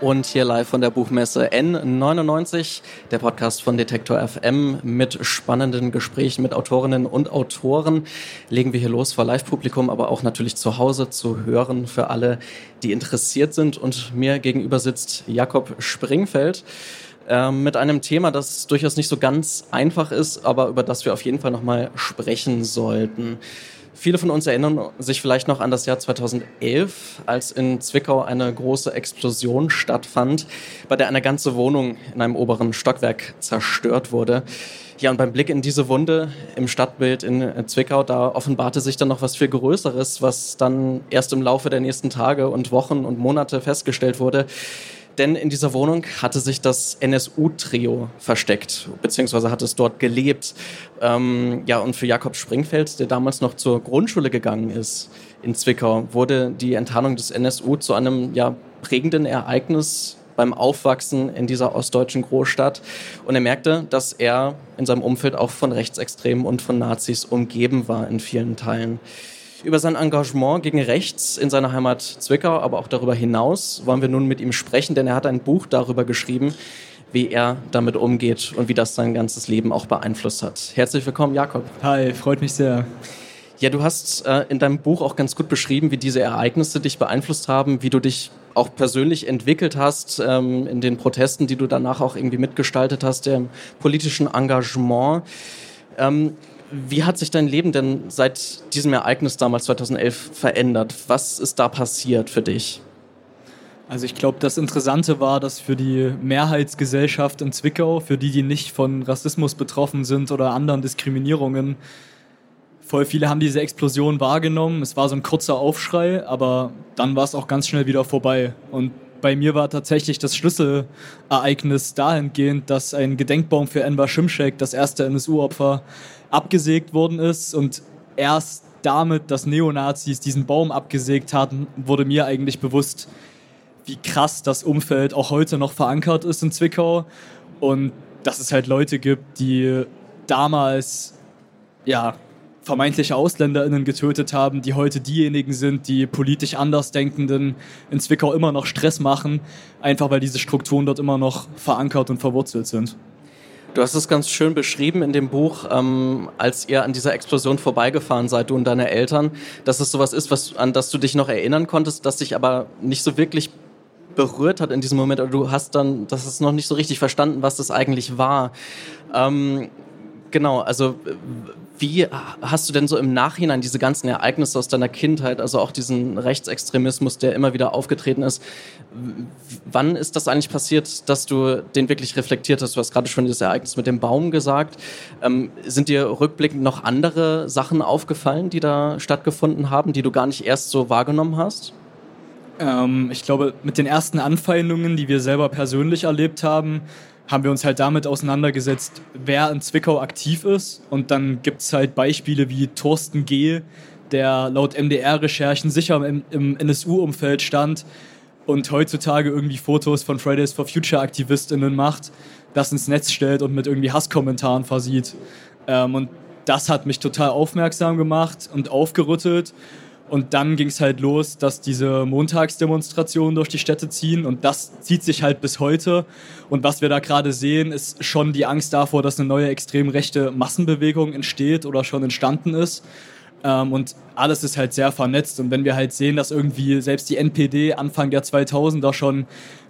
Und hier live von der Buchmesse N99, der Podcast von Detektor FM mit spannenden Gesprächen mit Autorinnen und Autoren. Legen wir hier los vor Live-Publikum, aber auch natürlich zu Hause zu hören für alle, die interessiert sind. Und mir gegenüber sitzt Jakob Springfeld äh, mit einem Thema, das durchaus nicht so ganz einfach ist, aber über das wir auf jeden Fall nochmal sprechen sollten. Viele von uns erinnern sich vielleicht noch an das Jahr 2011, als in Zwickau eine große Explosion stattfand, bei der eine ganze Wohnung in einem oberen Stockwerk zerstört wurde. Ja, und beim Blick in diese Wunde im Stadtbild in Zwickau, da offenbarte sich dann noch was viel Größeres, was dann erst im Laufe der nächsten Tage und Wochen und Monate festgestellt wurde denn in dieser Wohnung hatte sich das NSU-Trio versteckt, beziehungsweise hat es dort gelebt. Ähm, ja, und für Jakob Springfeld, der damals noch zur Grundschule gegangen ist in Zwickau, wurde die Enttarnung des NSU zu einem ja, prägenden Ereignis beim Aufwachsen in dieser ostdeutschen Großstadt. Und er merkte, dass er in seinem Umfeld auch von Rechtsextremen und von Nazis umgeben war in vielen Teilen. Über sein Engagement gegen rechts in seiner Heimat Zwickau, aber auch darüber hinaus wollen wir nun mit ihm sprechen, denn er hat ein Buch darüber geschrieben, wie er damit umgeht und wie das sein ganzes Leben auch beeinflusst hat. Herzlich willkommen, Jakob. Hi, freut mich sehr. Ja, du hast äh, in deinem Buch auch ganz gut beschrieben, wie diese Ereignisse dich beeinflusst haben, wie du dich auch persönlich entwickelt hast ähm, in den Protesten, die du danach auch irgendwie mitgestaltet hast, dem politischen Engagement. Ähm, wie hat sich dein Leben denn seit diesem Ereignis damals 2011 verändert? Was ist da passiert für dich? Also ich glaube, das Interessante war, dass für die Mehrheitsgesellschaft in Zwickau, für die, die nicht von Rassismus betroffen sind oder anderen Diskriminierungen, voll viele haben diese Explosion wahrgenommen. Es war so ein kurzer Aufschrei, aber dann war es auch ganz schnell wieder vorbei. Und bei mir war tatsächlich das Schlüsselereignis dahingehend, dass ein Gedenkbaum für Enver Şimşek, das erste NSU-Opfer, abgesägt worden ist. Und erst damit, dass Neonazis diesen Baum abgesägt hatten, wurde mir eigentlich bewusst, wie krass das Umfeld auch heute noch verankert ist in Zwickau. Und dass es halt Leute gibt, die damals ja vermeintliche AusländerInnen getötet haben, die heute diejenigen sind, die politisch Andersdenkenden in Zwickau immer noch Stress machen, einfach weil diese Strukturen dort immer noch verankert und verwurzelt sind. Du hast es ganz schön beschrieben in dem Buch, ähm, als ihr an dieser Explosion vorbeigefahren seid, du und deine Eltern, dass es sowas ist, was, an das du dich noch erinnern konntest, das dich aber nicht so wirklich berührt hat in diesem Moment, du hast dann, das ist noch nicht so richtig verstanden, was das eigentlich war. Ähm, genau, also wie hast du denn so im Nachhinein diese ganzen Ereignisse aus deiner Kindheit, also auch diesen Rechtsextremismus, der immer wieder aufgetreten ist, wann ist das eigentlich passiert, dass du den wirklich reflektiert hast? Du hast gerade schon dieses Ereignis mit dem Baum gesagt. Ähm, sind dir rückblickend noch andere Sachen aufgefallen, die da stattgefunden haben, die du gar nicht erst so wahrgenommen hast? Ähm, ich glaube, mit den ersten Anfeindungen, die wir selber persönlich erlebt haben, haben wir uns halt damit auseinandergesetzt, wer in Zwickau aktiv ist. Und dann gibt es halt Beispiele wie Thorsten G., der laut MDR-Recherchen sicher im, im NSU-Umfeld stand und heutzutage irgendwie Fotos von Fridays for Future-AktivistInnen macht, das ins Netz stellt und mit irgendwie Hasskommentaren versieht. Ähm, und das hat mich total aufmerksam gemacht und aufgerüttelt. Und dann ging es halt los, dass diese Montagsdemonstrationen durch die Städte ziehen und das zieht sich halt bis heute. Und was wir da gerade sehen, ist schon die Angst davor, dass eine neue extrem rechte Massenbewegung entsteht oder schon entstanden ist. Ähm, und alles ist halt sehr vernetzt. Und wenn wir halt sehen, dass irgendwie selbst die NPD Anfang der 2000er schon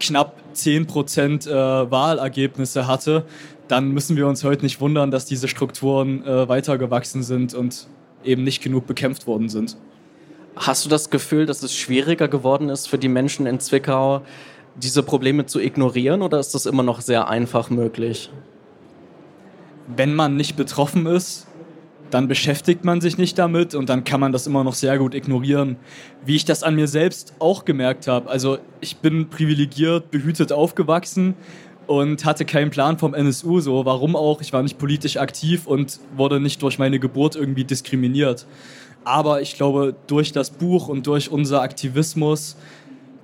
knapp 10% äh, Wahlergebnisse hatte, dann müssen wir uns heute nicht wundern, dass diese Strukturen äh, weitergewachsen sind und eben nicht genug bekämpft worden sind. Hast du das Gefühl, dass es schwieriger geworden ist für die Menschen in Zwickau, diese Probleme zu ignorieren oder ist das immer noch sehr einfach möglich? Wenn man nicht betroffen ist, dann beschäftigt man sich nicht damit und dann kann man das immer noch sehr gut ignorieren. Wie ich das an mir selbst auch gemerkt habe. Also ich bin privilegiert, behütet aufgewachsen und hatte keinen Plan vom NSU, so warum auch. Ich war nicht politisch aktiv und wurde nicht durch meine Geburt irgendwie diskriminiert. Aber ich glaube, durch das Buch und durch unser Aktivismus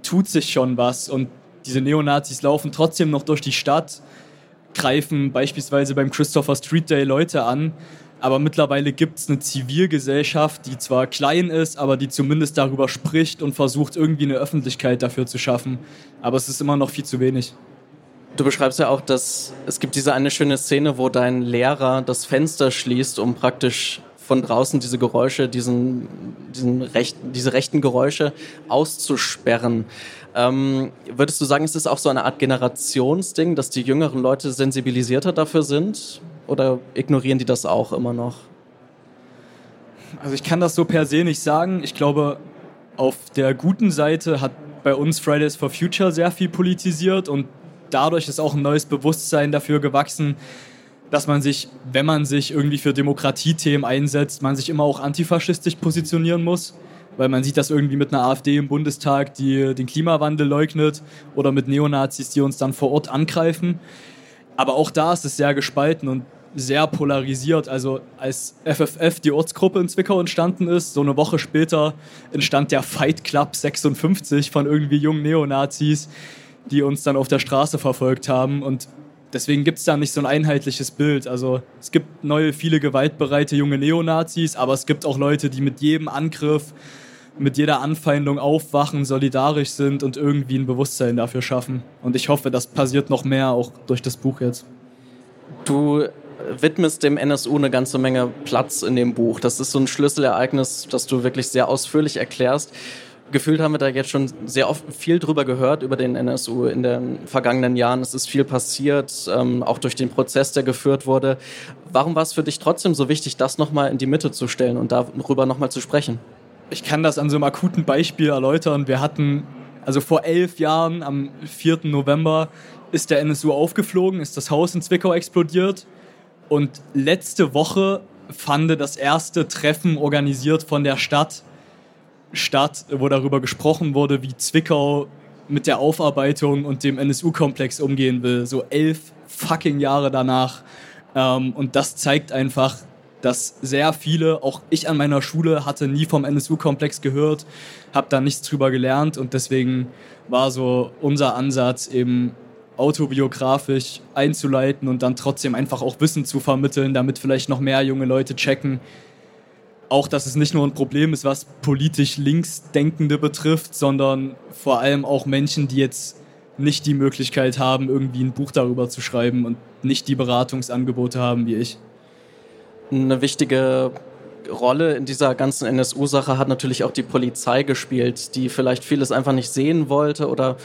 tut sich schon was. Und diese Neonazis laufen trotzdem noch durch die Stadt, greifen beispielsweise beim Christopher Street Day Leute an. Aber mittlerweile gibt es eine Zivilgesellschaft, die zwar klein ist, aber die zumindest darüber spricht und versucht, irgendwie eine Öffentlichkeit dafür zu schaffen. Aber es ist immer noch viel zu wenig. Du beschreibst ja auch, dass es gibt diese eine schöne Szene, wo dein Lehrer das Fenster schließt, um praktisch von draußen diese Geräusche, diesen, diesen recht, diese rechten Geräusche auszusperren. Ähm, würdest du sagen, ist das auch so eine Art Generationsding, dass die jüngeren Leute sensibilisierter dafür sind? Oder ignorieren die das auch immer noch? Also ich kann das so per se nicht sagen. Ich glaube, auf der guten Seite hat bei uns Fridays for Future sehr viel politisiert und dadurch ist auch ein neues Bewusstsein dafür gewachsen, dass man sich, wenn man sich irgendwie für Demokratiethemen einsetzt, man sich immer auch antifaschistisch positionieren muss weil man sieht das irgendwie mit einer AfD im Bundestag, die den Klimawandel leugnet oder mit Neonazis, die uns dann vor Ort angreifen. Aber auch da ist es sehr gespalten und sehr polarisiert. Also als FFF, die Ortsgruppe in Zwickau entstanden ist, so eine Woche später entstand der Fight Club 56 von irgendwie jungen Neonazis, die uns dann auf der Straße verfolgt haben. Und deswegen gibt es da nicht so ein einheitliches Bild. Also es gibt neue, viele gewaltbereite junge Neonazis, aber es gibt auch Leute, die mit jedem Angriff mit jeder Anfeindung aufwachen, solidarisch sind und irgendwie ein Bewusstsein dafür schaffen. Und ich hoffe, das passiert noch mehr, auch durch das Buch jetzt. Du widmest dem NSU eine ganze Menge Platz in dem Buch. Das ist so ein Schlüsselereignis, das du wirklich sehr ausführlich erklärst. Gefühlt haben wir da jetzt schon sehr oft viel drüber gehört, über den NSU in den vergangenen Jahren. Es ist viel passiert, ähm, auch durch den Prozess, der geführt wurde. Warum war es für dich trotzdem so wichtig, das nochmal in die Mitte zu stellen und darüber nochmal zu sprechen? ich kann das an so einem akuten Beispiel erläutern. Wir hatten, also vor elf Jahren, am 4. November, ist der NSU aufgeflogen, ist das Haus in Zwickau explodiert. Und letzte Woche fand das erste Treffen organisiert von der Stadt statt, wo darüber gesprochen wurde, wie Zwickau mit der Aufarbeitung und dem NSU-Komplex umgehen will. So elf fucking Jahre danach. Ähm, und das zeigt einfach, dass sehr viele, auch ich an meiner Schule, hatte nie vom NSU-Komplex gehört, habe da nichts drüber gelernt und deswegen war so unser Ansatz eben autobiografisch einzuleiten und dann trotzdem einfach auch Wissen zu vermitteln, damit vielleicht noch mehr junge Leute checken, auch dass es nicht nur ein Problem ist, was politisch Linksdenkende betrifft, sondern vor allem auch Menschen, die jetzt nicht die Möglichkeit haben, irgendwie ein Buch darüber zu schreiben und nicht die Beratungsangebote haben wie ich. Eine wichtige Rolle in dieser ganzen NSU-Sache hat natürlich auch die Polizei gespielt, die vielleicht vieles einfach nicht sehen wollte oder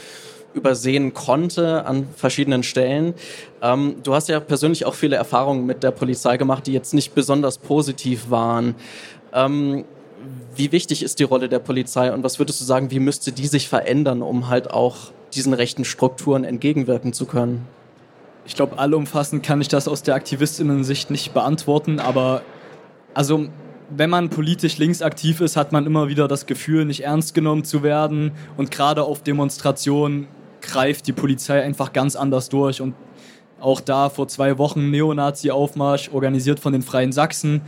übersehen konnte an verschiedenen Stellen. Ähm, du hast ja persönlich auch viele Erfahrungen mit der Polizei gemacht, die jetzt nicht besonders positiv waren. Ähm, wie wichtig ist die Rolle der Polizei und was würdest du sagen, wie müsste die sich verändern, um halt auch diesen rechten Strukturen entgegenwirken zu können? ich glaube, allumfassend kann ich das aus der Aktivistinnen-Sicht nicht beantworten, aber also wenn man politisch links aktiv ist, hat man immer wieder das Gefühl, nicht ernst genommen zu werden und gerade auf Demonstrationen greift die Polizei einfach ganz anders durch und auch da vor zwei Wochen Neonazi-Aufmarsch, organisiert von den Freien Sachsen.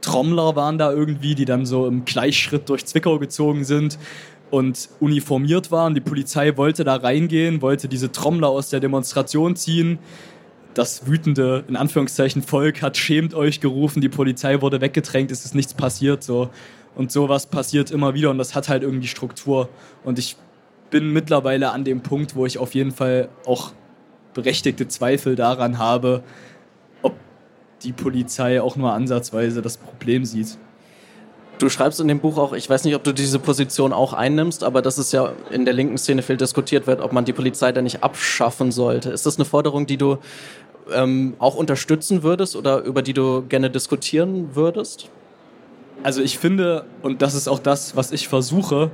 Trommler waren da irgendwie, die dann so im Gleichschritt durch Zwickau gezogen sind und uniformiert waren. Die Polizei wollte da reingehen, wollte diese Trommler aus der Demonstration ziehen. Das wütende, in Anführungszeichen, Volk hat schämt euch gerufen, die Polizei wurde weggedrängt, es ist nichts passiert. So. Und sowas passiert immer wieder und das hat halt irgendwie Struktur. Und ich bin mittlerweile an dem Punkt, wo ich auf jeden Fall auch berechtigte Zweifel daran habe, ob die Polizei auch nur ansatzweise das Problem sieht. Du schreibst in dem Buch auch, ich weiß nicht, ob du diese Position auch einnimmst, aber dass es ja in der linken Szene viel diskutiert wird, ob man die Polizei da nicht abschaffen sollte. Ist das eine Forderung, die du ähm, auch unterstützen würdest oder über die du gerne diskutieren würdest? Also ich finde, und das ist auch das, was ich versuche,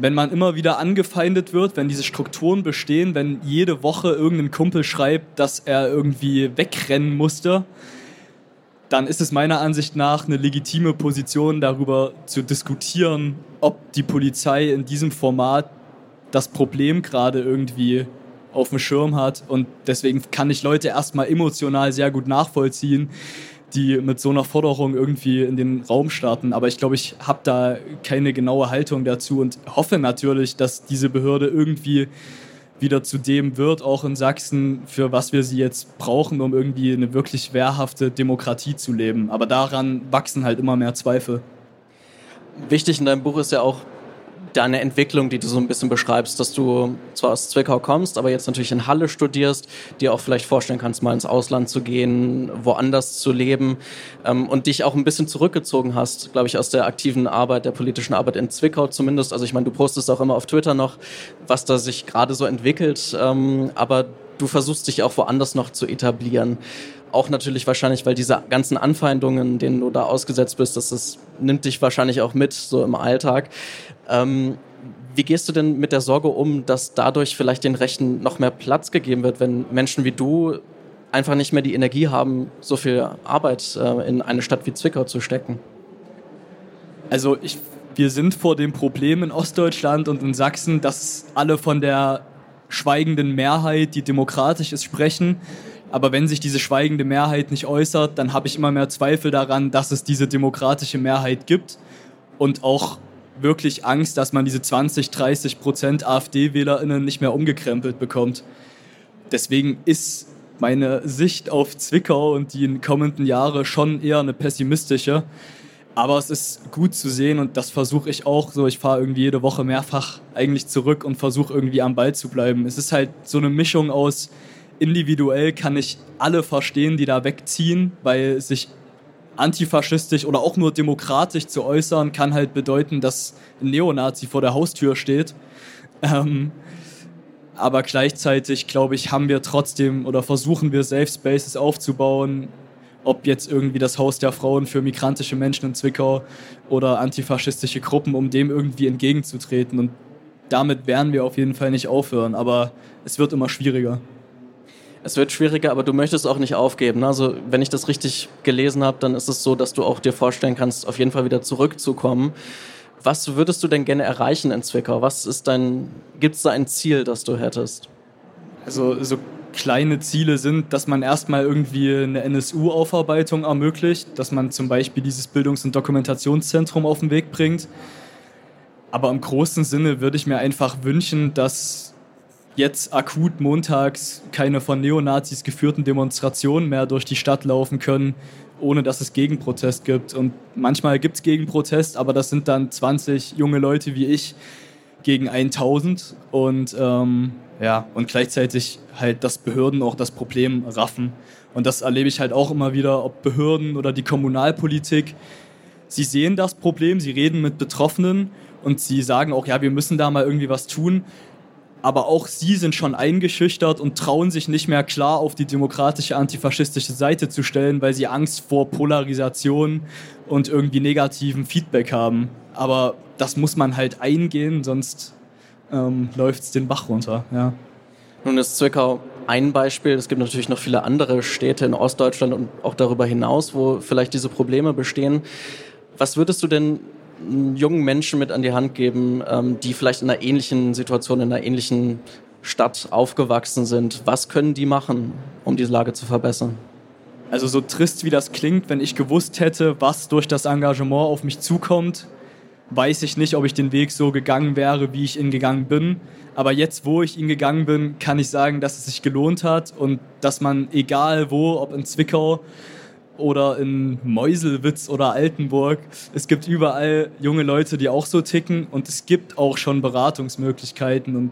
wenn man immer wieder angefeindet wird, wenn diese Strukturen bestehen, wenn jede Woche irgendein Kumpel schreibt, dass er irgendwie wegrennen musste, dann ist es meiner Ansicht nach eine legitime Position, darüber zu diskutieren, ob die Polizei in diesem Format das Problem gerade irgendwie auf dem Schirm hat. Und deswegen kann ich Leute erstmal emotional sehr gut nachvollziehen, die mit so einer Forderung irgendwie in den Raum starten. Aber ich glaube, ich habe da keine genaue Haltung dazu und hoffe natürlich, dass diese Behörde irgendwie wieder zu dem wird, auch in Sachsen, für was wir sie jetzt brauchen, um irgendwie eine wirklich wehrhafte Demokratie zu leben. Aber daran wachsen halt immer mehr Zweifel. Wichtig in deinem Buch ist ja auch deine Entwicklung, die du so ein bisschen beschreibst, dass du zwar aus Zwickau kommst, aber jetzt natürlich in Halle studierst, dir auch vielleicht vorstellen kannst, mal ins Ausland zu gehen, woanders zu leben ähm, und dich auch ein bisschen zurückgezogen hast, glaube ich, aus der aktiven Arbeit, der politischen Arbeit in Zwickau zumindest. Also ich meine, du postest auch immer auf Twitter noch, was da sich gerade so entwickelt, ähm, aber du versuchst dich auch woanders noch zu etablieren auch natürlich wahrscheinlich, weil diese ganzen Anfeindungen, denen du da ausgesetzt bist, das, das nimmt dich wahrscheinlich auch mit, so im Alltag. Ähm, wie gehst du denn mit der Sorge um, dass dadurch vielleicht den Rechten noch mehr Platz gegeben wird, wenn Menschen wie du einfach nicht mehr die Energie haben, so viel Arbeit äh, in eine Stadt wie Zwickau zu stecken? Also ich, wir sind vor dem Problem in Ostdeutschland und in Sachsen, dass alle von der schweigenden Mehrheit, die demokratisch ist, sprechen. Aber wenn sich diese schweigende Mehrheit nicht äußert, dann habe ich immer mehr Zweifel daran, dass es diese demokratische Mehrheit gibt und auch wirklich Angst, dass man diese 20, 30 Prozent AfD-WählerInnen nicht mehr umgekrempelt bekommt. Deswegen ist meine Sicht auf Zwickau und die kommenden Jahre schon eher eine pessimistische. Aber es ist gut zu sehen und das versuche ich auch so. Ich fahre irgendwie jede Woche mehrfach eigentlich zurück und versuche irgendwie am Ball zu bleiben. Es ist halt so eine Mischung aus individuell kann ich alle verstehen, die da wegziehen, weil sich antifaschistisch oder auch nur demokratisch zu äußern, kann halt bedeuten, dass ein Neonazi vor der Haustür steht. Ähm, aber gleichzeitig, glaube ich, haben wir trotzdem oder versuchen wir Safe Spaces aufzubauen, ob jetzt irgendwie das Haus der Frauen für migrantische Menschen in Zwickau oder antifaschistische Gruppen, um dem irgendwie entgegenzutreten. Und damit werden wir auf jeden Fall nicht aufhören, aber es wird immer schwieriger. Es wird schwieriger, aber du möchtest auch nicht aufgeben. Ne? Also wenn ich das richtig gelesen habe, dann ist es so, dass du auch dir vorstellen kannst, auf jeden Fall wieder zurückzukommen. Was würdest du denn gerne erreichen in Zwickau? Was ist dein, gibt es da ein Ziel, das du hättest? Also so kleine Ziele sind, dass man erstmal irgendwie eine NSU-Aufarbeitung ermöglicht, dass man zum Beispiel dieses Bildungs- und Dokumentationszentrum auf den Weg bringt. Aber im großen Sinne würde ich mir einfach wünschen, dass jetzt akut montags keine von Neonazis geführten Demonstrationen mehr durch die Stadt laufen können, ohne dass es Gegenprotest gibt. Und manchmal gibt es Gegenprotest, aber das sind dann 20 junge Leute wie ich gegen 1000 und ähm, ja, und gleichzeitig halt, dass Behörden auch das Problem raffen. Und das erlebe ich halt auch immer wieder, ob Behörden oder die Kommunalpolitik, sie sehen das Problem, sie reden mit Betroffenen und sie sagen auch, ja, wir müssen da mal irgendwie was tun, aber auch sie sind schon eingeschüchtert und trauen sich nicht mehr klar auf die demokratische antifaschistische Seite zu stellen, weil sie Angst vor Polarisation und irgendwie negativen Feedback haben. Aber das muss man halt eingehen, sonst ähm, läuft es den Bach runter. Ja. Nun ist Zwickau ein Beispiel. Es gibt natürlich noch viele andere Städte in Ostdeutschland und auch darüber hinaus, wo vielleicht diese Probleme bestehen. Was würdest du denn jungen Menschen mit an die Hand geben, ähm, die vielleicht in einer ähnlichen Situation, in einer ähnlichen Stadt aufgewachsen sind? Was können die machen, um diese Lage zu verbessern? Also so trist wie das klingt, wenn ich gewusst hätte, was durch das Engagement auf mich zukommt, weiß ich nicht, ob ich den Weg so gegangen wäre, wie ich ihn gegangen bin. Aber jetzt, wo ich ihn gegangen bin, kann ich sagen, dass es sich gelohnt hat und dass man, egal wo, ob in Zwickau oder in Meuselwitz oder Altenburg. Es gibt überall junge Leute, die auch so ticken und es gibt auch schon Beratungsmöglichkeiten und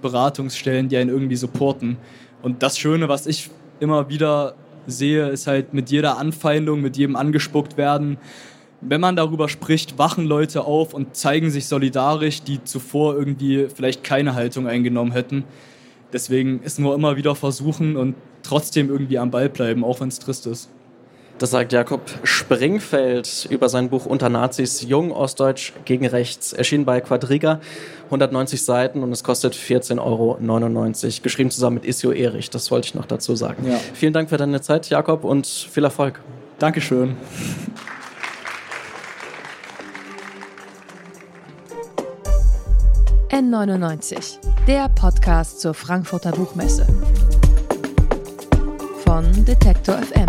Beratungsstellen, die einen irgendwie supporten. Und das Schöne, was ich immer wieder sehe, ist halt mit jeder Anfeindung, mit jedem angespuckt werden. Wenn man darüber spricht, wachen Leute auf und zeigen sich solidarisch, die zuvor irgendwie vielleicht keine Haltung eingenommen hätten. Deswegen ist nur immer wieder versuchen und trotzdem irgendwie am Ball bleiben, auch wenn es trist ist. Das sagt Jakob Springfeld über sein Buch Unter Nazis Jung Ostdeutsch gegen Rechts. Erschien bei Quadriga, 190 Seiten und es kostet 14,99 Euro. Geschrieben zusammen mit Isio Erich, das wollte ich noch dazu sagen. Ja. Vielen Dank für deine Zeit, Jakob, und viel Erfolg. Dankeschön. N99, der Podcast zur Frankfurter Buchmesse. Von Detektor FM